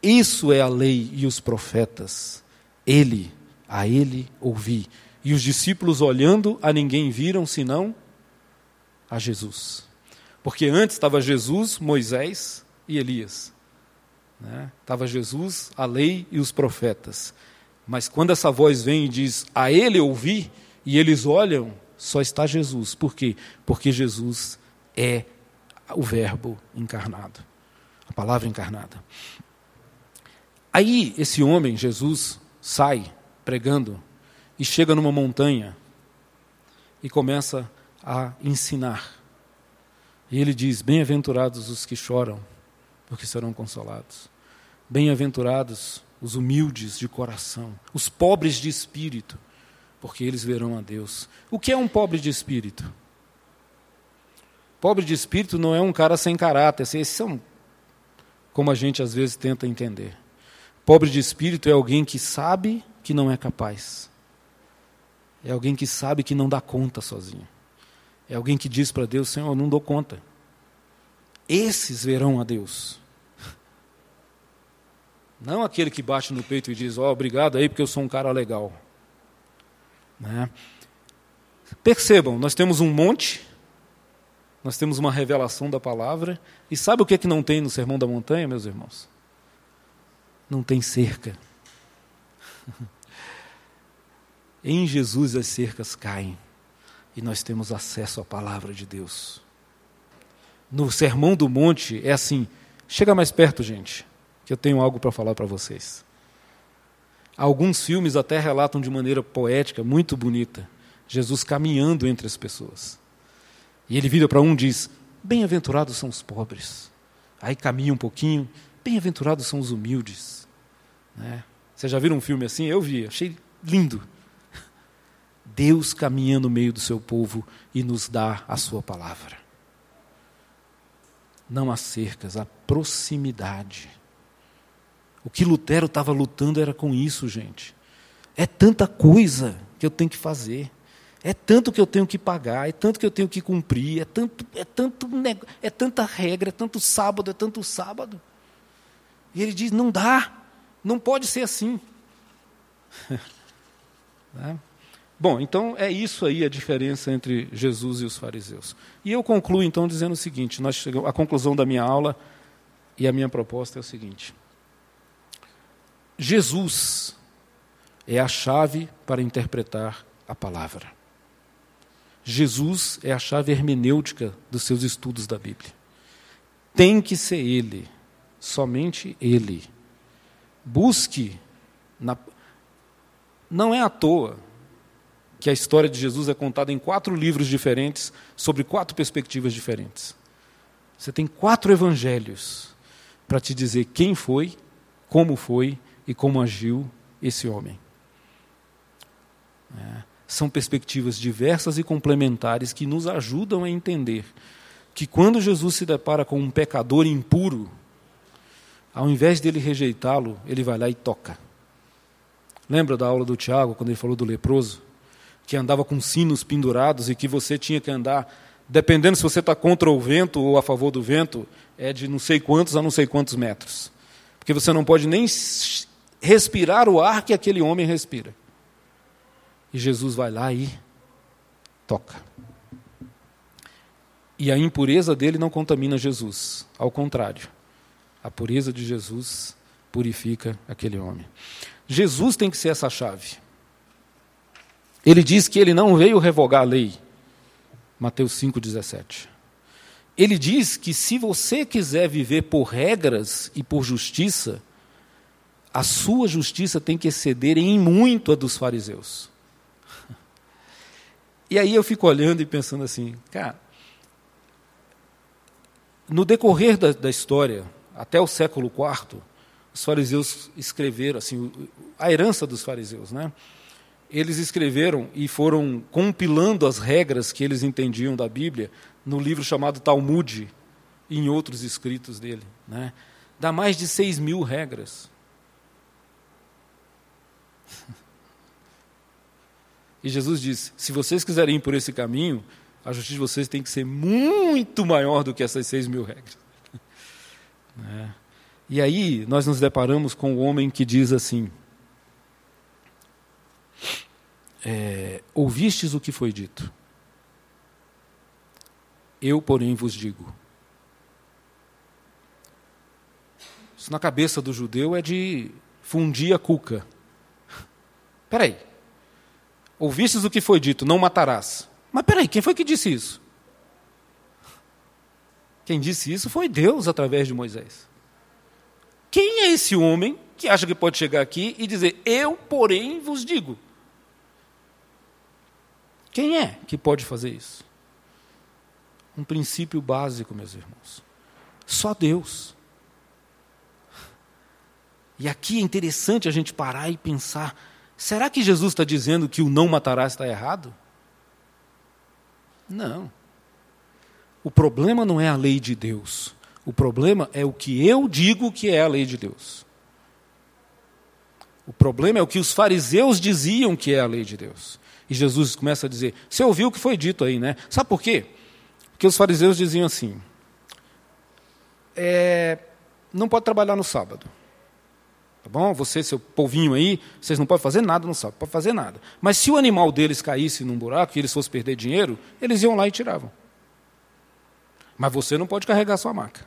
Isso é a lei e os profetas. Ele, a ele ouvi. E os discípulos olhando, a ninguém viram senão a Jesus. Porque antes estava Jesus, Moisés e Elias. Né? Estava Jesus, a lei e os profetas. Mas quando essa voz vem e diz, a ele ouvi, e eles olham, só está Jesus. Por quê? Porque Jesus é o Verbo encarnado, a palavra encarnada. Aí esse homem, Jesus, sai pregando e chega numa montanha e começa a ensinar. E ele diz: Bem-aventurados os que choram, porque serão consolados. Bem-aventurados os humildes de coração, os pobres de espírito, porque eles verão a Deus. O que é um pobre de espírito? Pobre de espírito não é um cara sem caráter, esses são como a gente às vezes tenta entender. Pobre de espírito é alguém que sabe que não é capaz. É alguém que sabe que não dá conta sozinho. É alguém que diz para Deus: Senhor, eu não dou conta. Esses verão a Deus. [LAUGHS] Não aquele que bate no peito e diz: Ó, oh, obrigado aí porque eu sou um cara legal. Né? Percebam, nós temos um monte, nós temos uma revelação da palavra, e sabe o que, é que não tem no Sermão da Montanha, meus irmãos? Não tem cerca. [LAUGHS] em Jesus as cercas caem e nós temos acesso à palavra de Deus. No Sermão do Monte é assim: chega mais perto, gente, que eu tenho algo para falar para vocês. Alguns filmes até relatam de maneira poética, muito bonita, Jesus caminhando entre as pessoas. E ele vira para um e diz: Bem-aventurados são os pobres. Aí caminha um pouquinho, bem-aventurados são os humildes. Né? Vocês já viram um filme assim? Eu vi, achei lindo. [LAUGHS] Deus caminha no meio do seu povo e nos dá a sua palavra. Não há cercas, há proximidade. O que Lutero estava lutando era com isso, gente. É tanta coisa que eu tenho que fazer. É tanto que eu tenho que pagar, é tanto que eu tenho que cumprir, é tanto, é tanto, é tanta regra, é tanto sábado, é tanto sábado. E ele diz: não dá, não pode ser assim. [LAUGHS] né? Bom, então é isso aí a diferença entre Jesus e os fariseus. E eu concluo então dizendo o seguinte: nós chegamos, a conclusão da minha aula e a minha proposta é o seguinte: Jesus é a chave para interpretar a palavra. Jesus é a chave hermenêutica dos seus estudos da Bíblia. Tem que ser Ele, somente Ele. Busque. Na... Não é à toa que a história de Jesus é contada em quatro livros diferentes, sobre quatro perspectivas diferentes. Você tem quatro evangelhos para te dizer quem foi, como foi e como agiu esse homem. É, são perspectivas diversas e complementares que nos ajudam a entender que quando Jesus se depara com um pecador impuro, ao invés dele rejeitá-lo, ele vai lá e toca. Lembra da aula do Tiago, quando ele falou do leproso? Que andava com sinos pendurados e que você tinha que andar, dependendo se você está contra o vento ou a favor do vento, é de não sei quantos a não sei quantos metros. Porque você não pode nem respirar o ar que aquele homem respira. E Jesus vai lá e toca. E a impureza dele não contamina Jesus, ao contrário. A pureza de Jesus purifica aquele homem. Jesus tem que ser essa chave. Ele diz que ele não veio revogar a lei. Mateus 5,17. Ele diz que se você quiser viver por regras e por justiça, a sua justiça tem que exceder em muito a dos fariseus. E aí eu fico olhando e pensando assim, cara, no decorrer da, da história, até o século IV, os fariseus escreveram, assim, a herança dos fariseus, né? Eles escreveram e foram compilando as regras que eles entendiam da Bíblia no livro chamado Talmud e em outros escritos dele. Né? Dá mais de seis mil regras. [LAUGHS] E Jesus disse: se vocês quiserem ir por esse caminho, a justiça de vocês tem que ser muito maior do que essas seis mil regras. [LAUGHS] É. E aí nós nos deparamos com o homem que diz assim: é, Ouvistes o que foi dito, eu, porém, vos digo. Isso na cabeça do judeu é de fundir a cuca. [LAUGHS] Peraí. Ouvistes o que foi dito, não matarás. Mas peraí, quem foi que disse isso? Quem disse isso foi Deus através de Moisés. Quem é esse homem que acha que pode chegar aqui e dizer, eu, porém, vos digo? Quem é que pode fazer isso? Um princípio básico, meus irmãos. Só Deus. E aqui é interessante a gente parar e pensar: será que Jesus está dizendo que o não matarás está errado? Não. O problema não é a lei de Deus. O problema é o que eu digo que é a lei de Deus. O problema é o que os fariseus diziam que é a lei de Deus. E Jesus começa a dizer: Você ouviu o que foi dito aí, né? Sabe por quê? Porque os fariseus diziam assim: é, Não pode trabalhar no sábado. Tá bom? Você, seu povinho aí, vocês não podem fazer nada no sábado, pode fazer nada. Mas se o animal deles caísse num buraco e eles fossem perder dinheiro, eles iam lá e tiravam. Mas você não pode carregar sua maca.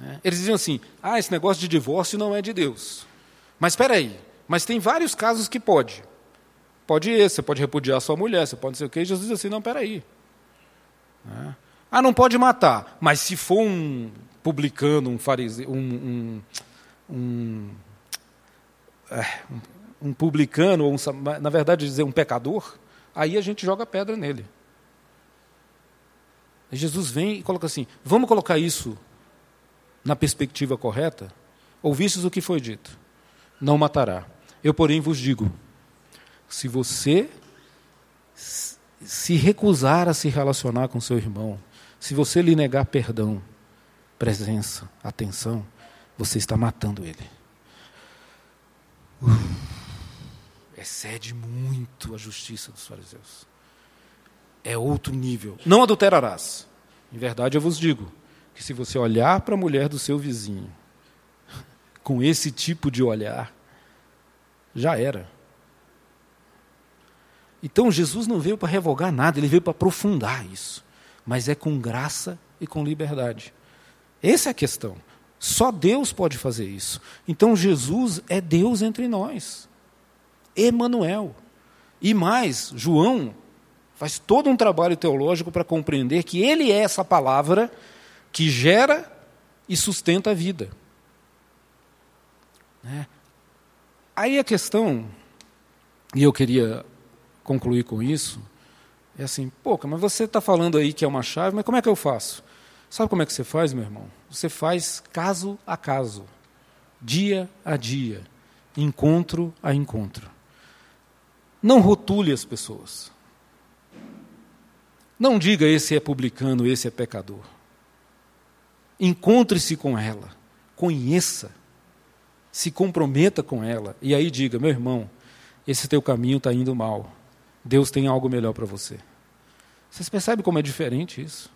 É. Eles diziam assim: ah, esse negócio de divórcio não é de Deus. Mas espera aí, mas tem vários casos que pode. Pode esse, você pode repudiar sua mulher, você pode não sei o quê. Jesus diz assim: não, espera aí. É. Ah, não pode matar, mas se for um publicano, um fariseu, um, um, um, é, um publicano, ou um, na verdade dizer um pecador, aí a gente joga pedra nele. Jesus vem e coloca assim: vamos colocar isso na perspectiva correta? Ouvistes o que foi dito: não matará. Eu, porém, vos digo: se você se recusar a se relacionar com seu irmão, se você lhe negar perdão, presença, atenção, você está matando ele. excede muito a justiça dos fariseus. É outro nível. Não adulterarás. Em verdade, eu vos digo que se você olhar para a mulher do seu vizinho com esse tipo de olhar, já era. Então Jesus não veio para revogar nada, ele veio para aprofundar isso. Mas é com graça e com liberdade. Essa é a questão. Só Deus pode fazer isso. Então Jesus é Deus entre nós. Emanuel. E mais, João faz todo um trabalho teológico para compreender que ele é essa palavra que gera e sustenta a vida. Né? Aí a questão, e eu queria concluir com isso, é assim, pô, mas você está falando aí que é uma chave, mas como é que eu faço? Sabe como é que você faz, meu irmão? Você faz caso a caso, dia a dia, encontro a encontro. Não rotule as pessoas. Não diga esse é publicano, esse é pecador. Encontre-se com ela, conheça, se comprometa com ela e aí diga: meu irmão, esse teu caminho está indo mal. Deus tem algo melhor para você. Vocês percebem como é diferente isso?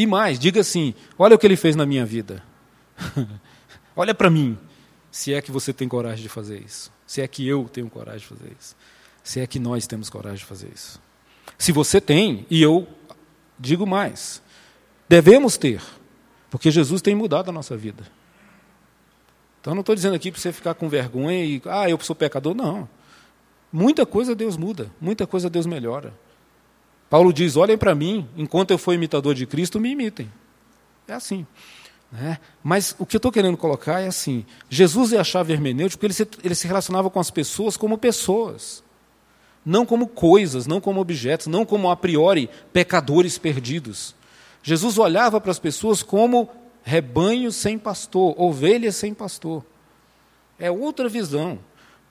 E mais, diga assim: olha o que ele fez na minha vida. [LAUGHS] olha para mim, se é que você tem coragem de fazer isso. Se é que eu tenho coragem de fazer isso. Se é que nós temos coragem de fazer isso. Se você tem, e eu digo mais, devemos ter, porque Jesus tem mudado a nossa vida. Então não estou dizendo aqui para você ficar com vergonha e, ah, eu sou pecador. Não. Muita coisa Deus muda, muita coisa Deus melhora. Paulo diz: olhem para mim, enquanto eu for imitador de Cristo, me imitem. É assim. Né? Mas o que eu estou querendo colocar é assim: Jesus é a chave hermenêutica porque ele se, ele se relacionava com as pessoas como pessoas não como coisas, não como objetos, não como a priori pecadores perdidos. Jesus olhava para as pessoas como rebanho sem pastor, ovelhas sem pastor. É outra visão.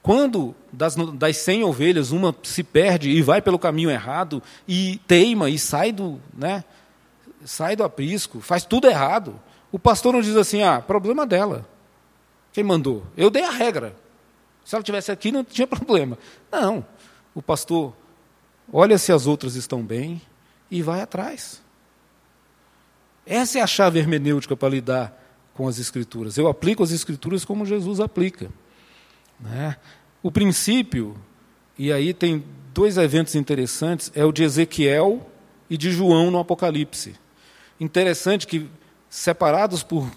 Quando das, das 100 ovelhas uma se perde e vai pelo caminho errado e teima e sai do, né, sai do aprisco, faz tudo errado, o pastor não diz assim: ah, problema dela. Quem mandou? Eu dei a regra. Se ela tivesse aqui, não tinha [LAUGHS] problema. Não o pastor olha se as outras estão bem e vai atrás. Essa é a chave hermenêutica para lidar com as Escrituras. Eu aplico as Escrituras como Jesus aplica. Né? O princípio, e aí tem dois eventos interessantes, é o de Ezequiel e de João no Apocalipse. Interessante que, separados por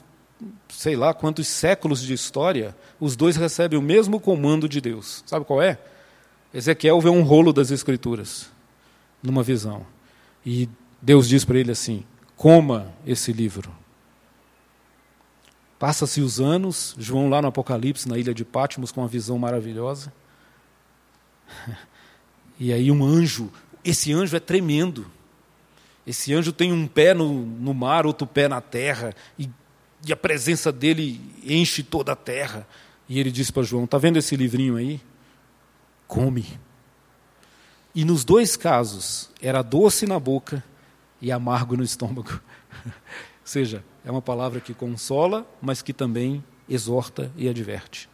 sei lá quantos séculos de história, os dois recebem o mesmo comando de Deus. Sabe qual é? Ezequiel vê um rolo das Escrituras numa visão. E Deus diz para ele assim: coma esse livro. Passa-se os anos, João lá no Apocalipse, na ilha de Pátimos, com uma visão maravilhosa. [LAUGHS] E aí um anjo, esse anjo é tremendo. Esse anjo tem um pé no, no mar, outro pé na terra, e, e a presença dele enche toda a terra. E ele diz para João: Está vendo esse livrinho aí? come. E nos dois casos, era doce na boca e amargo no estômago. [LAUGHS] Ou seja, é uma palavra que consola, mas que também exorta e adverte.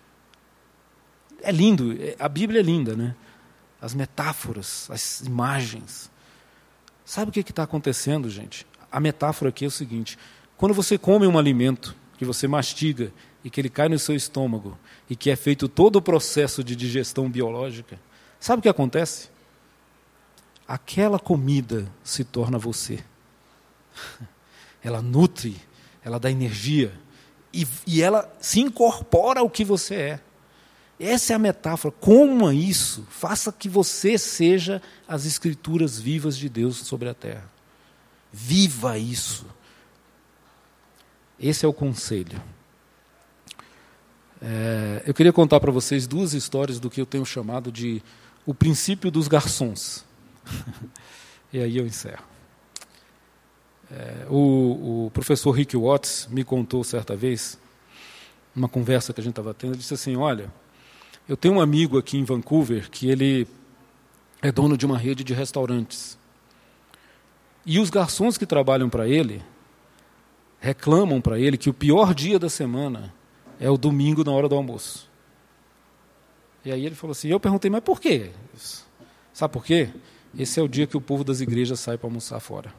É lindo, é, a Bíblia é linda, né? As metáforas, as imagens. Sabe o que está acontecendo, gente? A metáfora aqui é o seguinte: quando você come um alimento que você mastiga e que ele cai no seu estômago e que é feito todo o processo de digestão biológica, sabe o que acontece? Aquela comida se torna você. Ela nutre, ela dá energia e, e ela se incorpora ao que você é. Essa é a metáfora. Coma isso, faça que você seja as escrituras vivas de Deus sobre a terra. Viva isso. Esse é o conselho. É, eu queria contar para vocês duas histórias do que eu tenho chamado de o princípio dos garçons. [LAUGHS] e aí eu encerro. É, o, o, professor Rick Watts me contou certa vez, numa conversa que a gente estava tendo, ele disse assim: Olha, eu tenho um amigo aqui em Vancouver que ele é dono de uma rede de restaurantes. E os garçons que trabalham para ele reclamam para ele que o pior dia da semana é o domingo na hora do almoço. E aí ele falou assim, eu perguntei, mas por quê? Sabe por quê? Esse é o dia que o povo das igrejas sai para almoçar fora.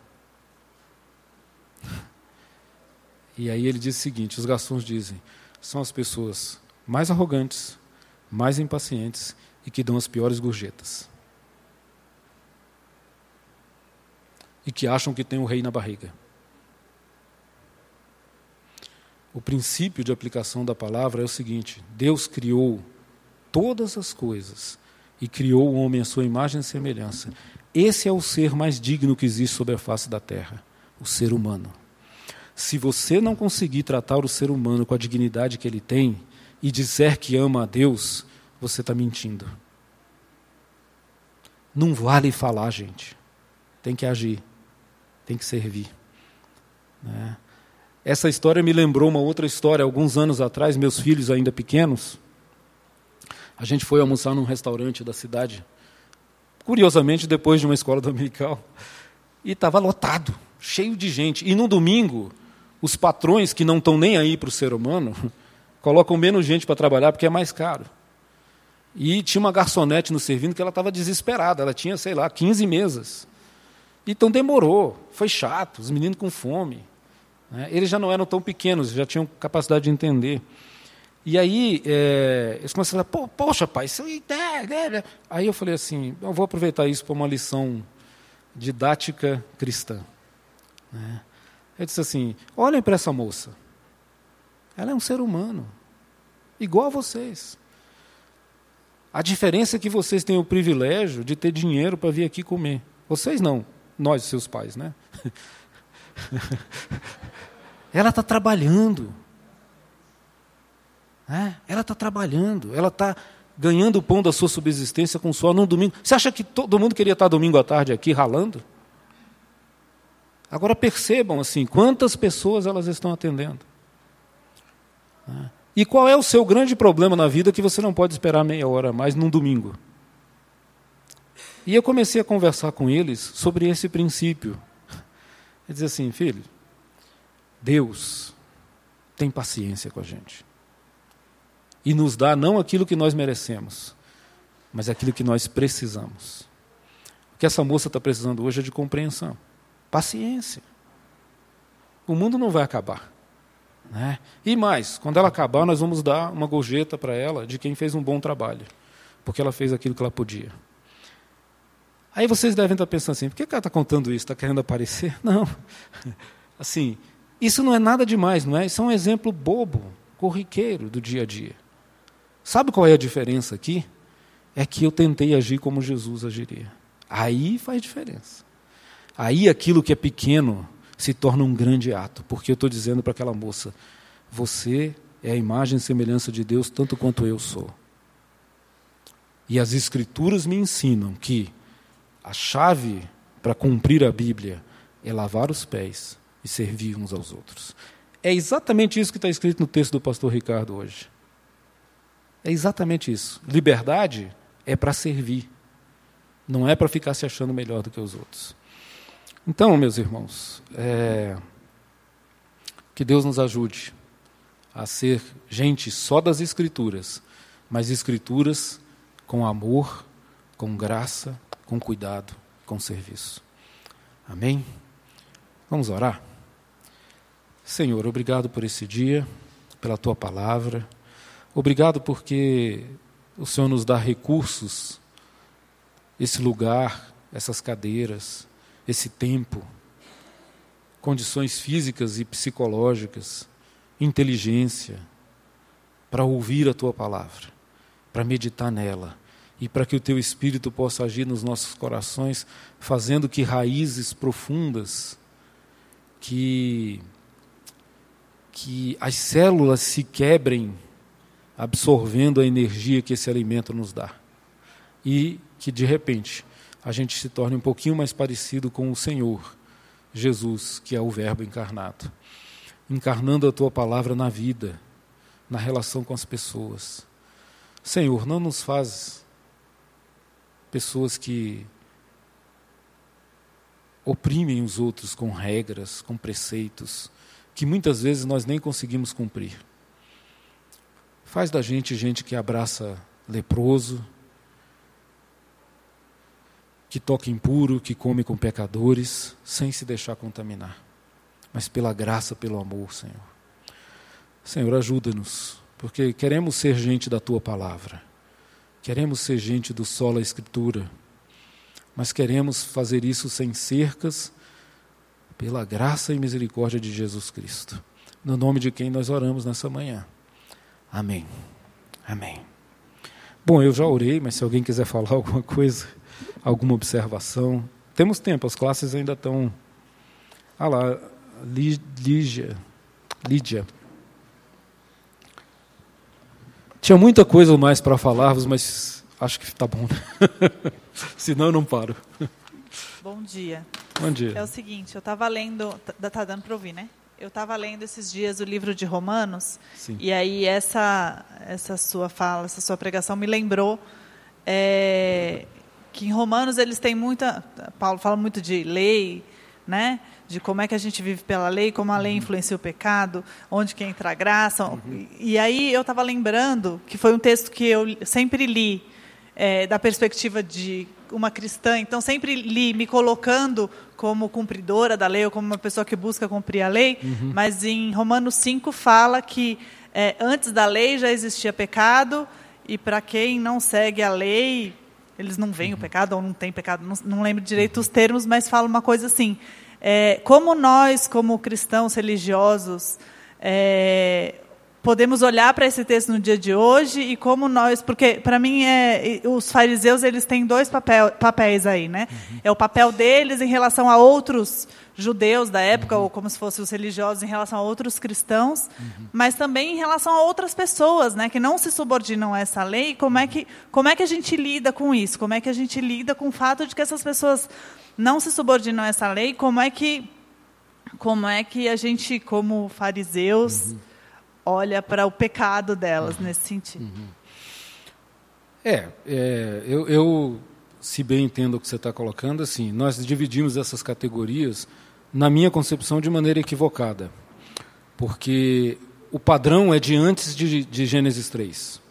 E aí ele diz o seguinte, os garçons dizem, são as pessoas mais arrogantes, mais impacientes e que dão as piores gorjetas. E que acham que tem o um rei na barriga. o princípio de aplicação da palavra é o seguinte: Deus criou todas as coisas e criou o homem à sua imagem e semelhança. Esse é o ser mais digno que existe sobre a face da terra, o ser humano. Se você não conseguir tratar o ser humano com a dignidade que ele tem e disser que ama a Deus, você está mentindo. Não vale falar, gente. Tem que agir, tem que servir. Né? Essa história me lembrou uma outra história. Alguns anos atrás, meus filhos ainda pequenos, a gente foi almoçar num restaurante da cidade, curiosamente depois de uma escola [LAUGHS] dominical, e estava lotado, cheio de gente. E no domingo, os patrões que não estão nem aí para o ser humano [LAUGHS] colocam menos gente para trabalhar porque é mais caro. E tinha uma garçonete nos servindo que ela estava desesperada, ela tinha, sei lá, 15 mesas. Então demorou, foi chato, os meninos com fome. Né? Eles já não eram tão pequenos, já tinham capacidade de entender. E aí é, eles começaram a falar, poxa, pai, isso é, aí eu falei assim, eu vou aproveitar isso para uma lição didática cristã. Né? Eu disse assim: olhem para essa moça. Ela é um ser humano, igual a vocês. A diferença é que vocês têm o privilégio de ter dinheiro para vir aqui comer. Vocês não, nós, seus pais, né? [LAUGHS] ela está trabalhando. É, ela está trabalhando, ela está ganhando o pão da sua subsistência com suor num domingo. Você acha que todo mundo queria estar domingo à tarde aqui ralando? Agora percebam assim, quantas pessoas elas estão atendendo. É. E qual é o seu grande problema na vida que você não pode esperar meia hora mais num domingo? E eu comecei a conversar com eles sobre esse princípio. Ele dizer assim, filho, Deus tem paciência com a gente. E nos dá não aquilo que nós merecemos, mas aquilo que nós precisamos. O que essa moça está precisando hoje é de compreensão. Paciência. O mundo não vai acabar. Né? E mais, quando ela acabar, nós vamos dar uma gorjeta para ela de quem fez um bom trabalho, porque ela fez aquilo que ela podia. Aí vocês devem estar pensando assim: por que ela está contando isso? Está querendo aparecer? [LAUGHS] Não. Assim, isso não é nada demais, não é? Isso é um exemplo bobo, corriqueiro do dia a dia. Sabe qual é a diferença aqui? É que eu tentei agir como Jesus agiria. Aí faz diferença. Aí aquilo que é pequeno se torna um grande ato, porque eu estou dizendo para aquela moça: você é a imagem e semelhança de Deus tanto quanto eu sou. E as Escrituras me ensinam que a chave para cumprir a Bíblia é lavar os pés e servir uns aos outros. É exatamente isso que está escrito no texto do pastor Ricardo hoje. É exatamente isso. Liberdade é para servir, não é para ficar se achando melhor do que os outros. Então, meus irmãos, é... que Deus nos ajude a ser gente só das Escrituras, mas Escrituras com amor, com graça, com cuidado, com serviço. Amém? Vamos orar? Senhor, obrigado por esse dia, pela tua palavra. Obrigado porque o Senhor nos dá recursos, esse lugar, essas cadeiras, esse tempo, condições físicas e psicológicas, inteligência, para ouvir a tua palavra, para meditar nela e para que o teu espírito possa agir nos nossos corações, fazendo que raízes profundas, que que as células se quebrem absorvendo a energia que esse alimento nos dá. E que de repente a gente se torne um pouquinho mais parecido com o Senhor Jesus, que é o Verbo encarnado, encarnando a tua palavra na vida, na relação com as pessoas. Senhor, não nos faz pessoas que oprimem os outros com regras, com preceitos, que muitas vezes nós nem conseguimos cumprir. Faz da gente gente que abraça leproso, que toca impuro, que come com pecadores, sem se deixar contaminar, mas pela graça, pelo amor, Senhor. Senhor, ajuda-nos, porque queremos ser gente da tua palavra, queremos ser gente do solo Escritura, mas queremos fazer isso sem cercas, pela graça e misericórdia de Jesus Cristo. No nome de quem nós oramos nessa manhã. Amém. Amém. Bom, eu já orei, mas se alguém quiser falar [LAUGHS] alguma coisa, alguma observação, temos tempo, as classes ainda estão. Ah lá, Lígia. Lídia. Tinha muita coisa mais para falar-vos, mas acho que está bom. Né? [LAUGHS] Senão eu não paro. Bom dia. Bom dia. É o seguinte, eu estava lendo, tá, tá dando para ouvir, né? Eu estava lendo esses dias o livro de Romanos Sim. e aí essa essa sua fala, essa sua pregação me lembrou é, que em Romanos eles têm muita, Paulo fala muito de lei, né? De como é que a gente vive pela lei, como a lei uhum. influencia o pecado, onde que entra a graça. Uhum. E aí eu estava lembrando que foi um texto que eu sempre li é, da perspectiva de uma cristã, então sempre li me colocando como cumpridora da lei ou como uma pessoa que busca cumprir a lei, uhum. mas em Romanos 5 fala que é, antes da lei já existia pecado e para quem não segue a lei, eles não veem uhum. o pecado ou não tem pecado, não, não lembro direito os termos, mas fala uma coisa assim, é, como nós, como cristãos religiosos, é, podemos olhar para esse texto no dia de hoje e como nós, porque para mim é, os fariseus eles têm dois papel, papéis aí, né? Uhum. É o papel deles em relação a outros judeus da época uhum. ou como se fossem os religiosos em relação a outros cristãos, uhum. mas também em relação a outras pessoas, né, que não se subordinam a essa lei. Como é que como é que a gente lida com isso? Como é que a gente lida com o fato de que essas pessoas não se subordinam a essa lei? Como é que como é que a gente como fariseus uhum olha para o pecado delas uhum. nesse sentido. Uhum. É, é eu, eu, se bem entendo o que você está colocando, assim, nós dividimos essas categorias, na minha concepção, de maneira equivocada. Porque o padrão é de antes de, de Gênesis 3.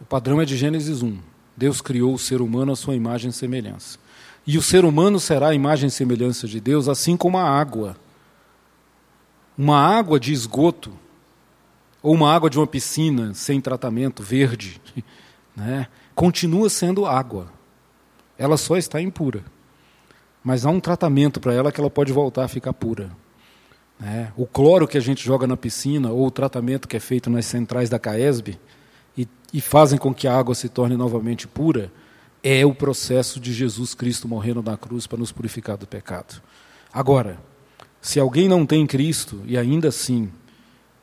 O padrão é de Gênesis 1. Deus criou o ser humano à sua imagem e semelhança. E o ser humano será a imagem e semelhança de Deus, assim como a água. Uma água de esgoto ou uma água de uma piscina sem tratamento, verde, [LAUGHS] né, continua sendo água. Ela só está impura. Mas há um tratamento para ela que ela pode voltar a ficar pura. Né? O cloro que a gente joga na piscina, ou o tratamento que é feito nas centrais da CAESB, e, e fazem com que a água se torne novamente pura, é o processo de Jesus Cristo morrendo na cruz para nos purificar do pecado. Agora, se alguém não tem Cristo e ainda assim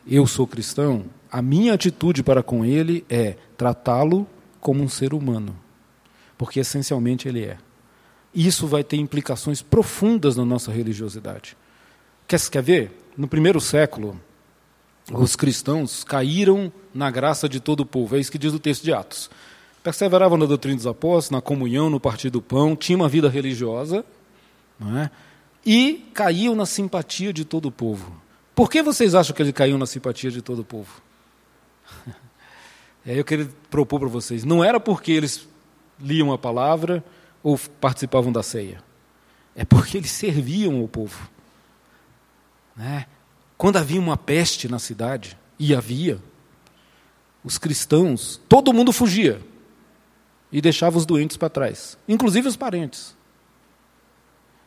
eu sou cristão, a minha atitude para com ele é tratá-lo como um ser humano, porque essencialmente ele é. Isso vai ter implicações profundas na nossa religiosidade. Quer, quer ver? No primeiro século, os cristãos caíram na graça de todo o povo. É isso que diz o texto de Atos. Perseveravam na doutrina dos apóstolos, na comunhão, no partir do pão, tinham uma vida religiosa, não é? e caíam na simpatia de todo o povo. Por que vocês acham que ele caiu na simpatia de todo o povo? [LAUGHS] É eu queria propor para vocês. Não era porque eles liam a palavra ou participavam da ceia. É porque eles serviam o povo. Né? Quando havia uma peste na cidade, e havia, os cristãos, todo mundo fugia e deixava os doentes para trás, inclusive os parentes.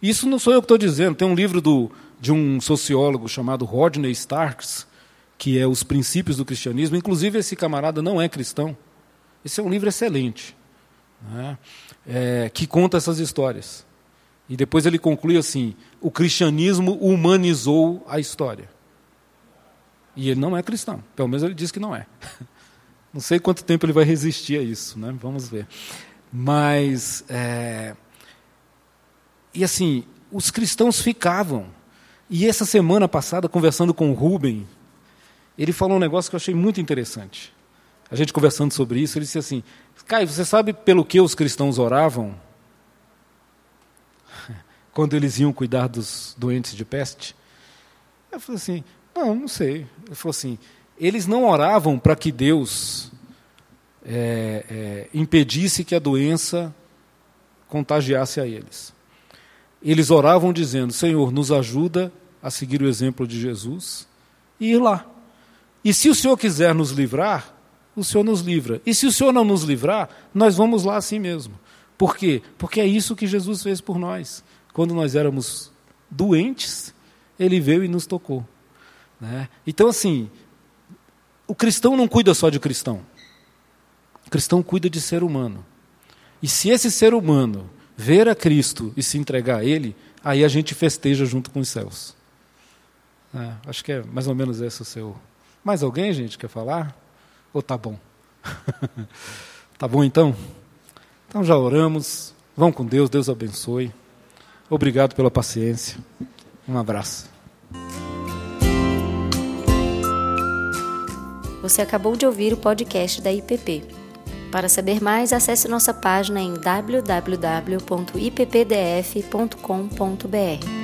Isso não sou eu que estou dizendo, tem um livro do de um sociólogo chamado Rodney Starks, que é Os Princípios do Cristianismo. Inclusive, esse camarada não é cristão. Esse é um livro excelente, né? É, que conta essas histórias. E depois ele conclui assim: o cristianismo humanizou a história. E ele não é cristão, pelo menos ele diz que não é. [LAUGHS] Não sei quanto tempo ele vai resistir a isso, né? vamos ver. Mas, é... e assim, os cristãos ficavam e essa semana passada, conversando com o Rubem, ele falou um negócio que eu achei muito interessante. A gente conversando sobre isso, ele disse assim: Caio, você sabe pelo que os cristãos oravam? [LAUGHS] Quando eles iam cuidar dos doentes de peste? Eu falei assim: Não, não sei. Ele falou assim: Eles não oravam para que Deus é, é, impedisse que a doença contagiasse a eles. Eles oravam dizendo: Senhor, nos ajuda a seguir o exemplo de Jesus e ir lá. E se o Senhor quiser nos livrar, o Senhor nos livra. E se o Senhor não nos livrar, nós vamos lá assim mesmo. Por quê? Porque é isso que Jesus fez por nós. Quando nós éramos doentes, ele veio e nos tocou. Né? Então, assim, o cristão não cuida só de cristão. O cristão cuida de ser humano. E se esse ser humano ver a Cristo e se entregar a Ele, aí a gente festeja junto com os céus. É, acho que é mais ou menos esse o seu. Mais alguém, gente, quer falar? Ou tá bom? [LAUGHS] tá bom então? Então já oramos. Vão com Deus, Deus abençoe. Obrigado pela paciência. Um abraço. Você acabou de ouvir o podcast da IPP. Para saber mais, acesse nossa página em www.ippdf.com.br.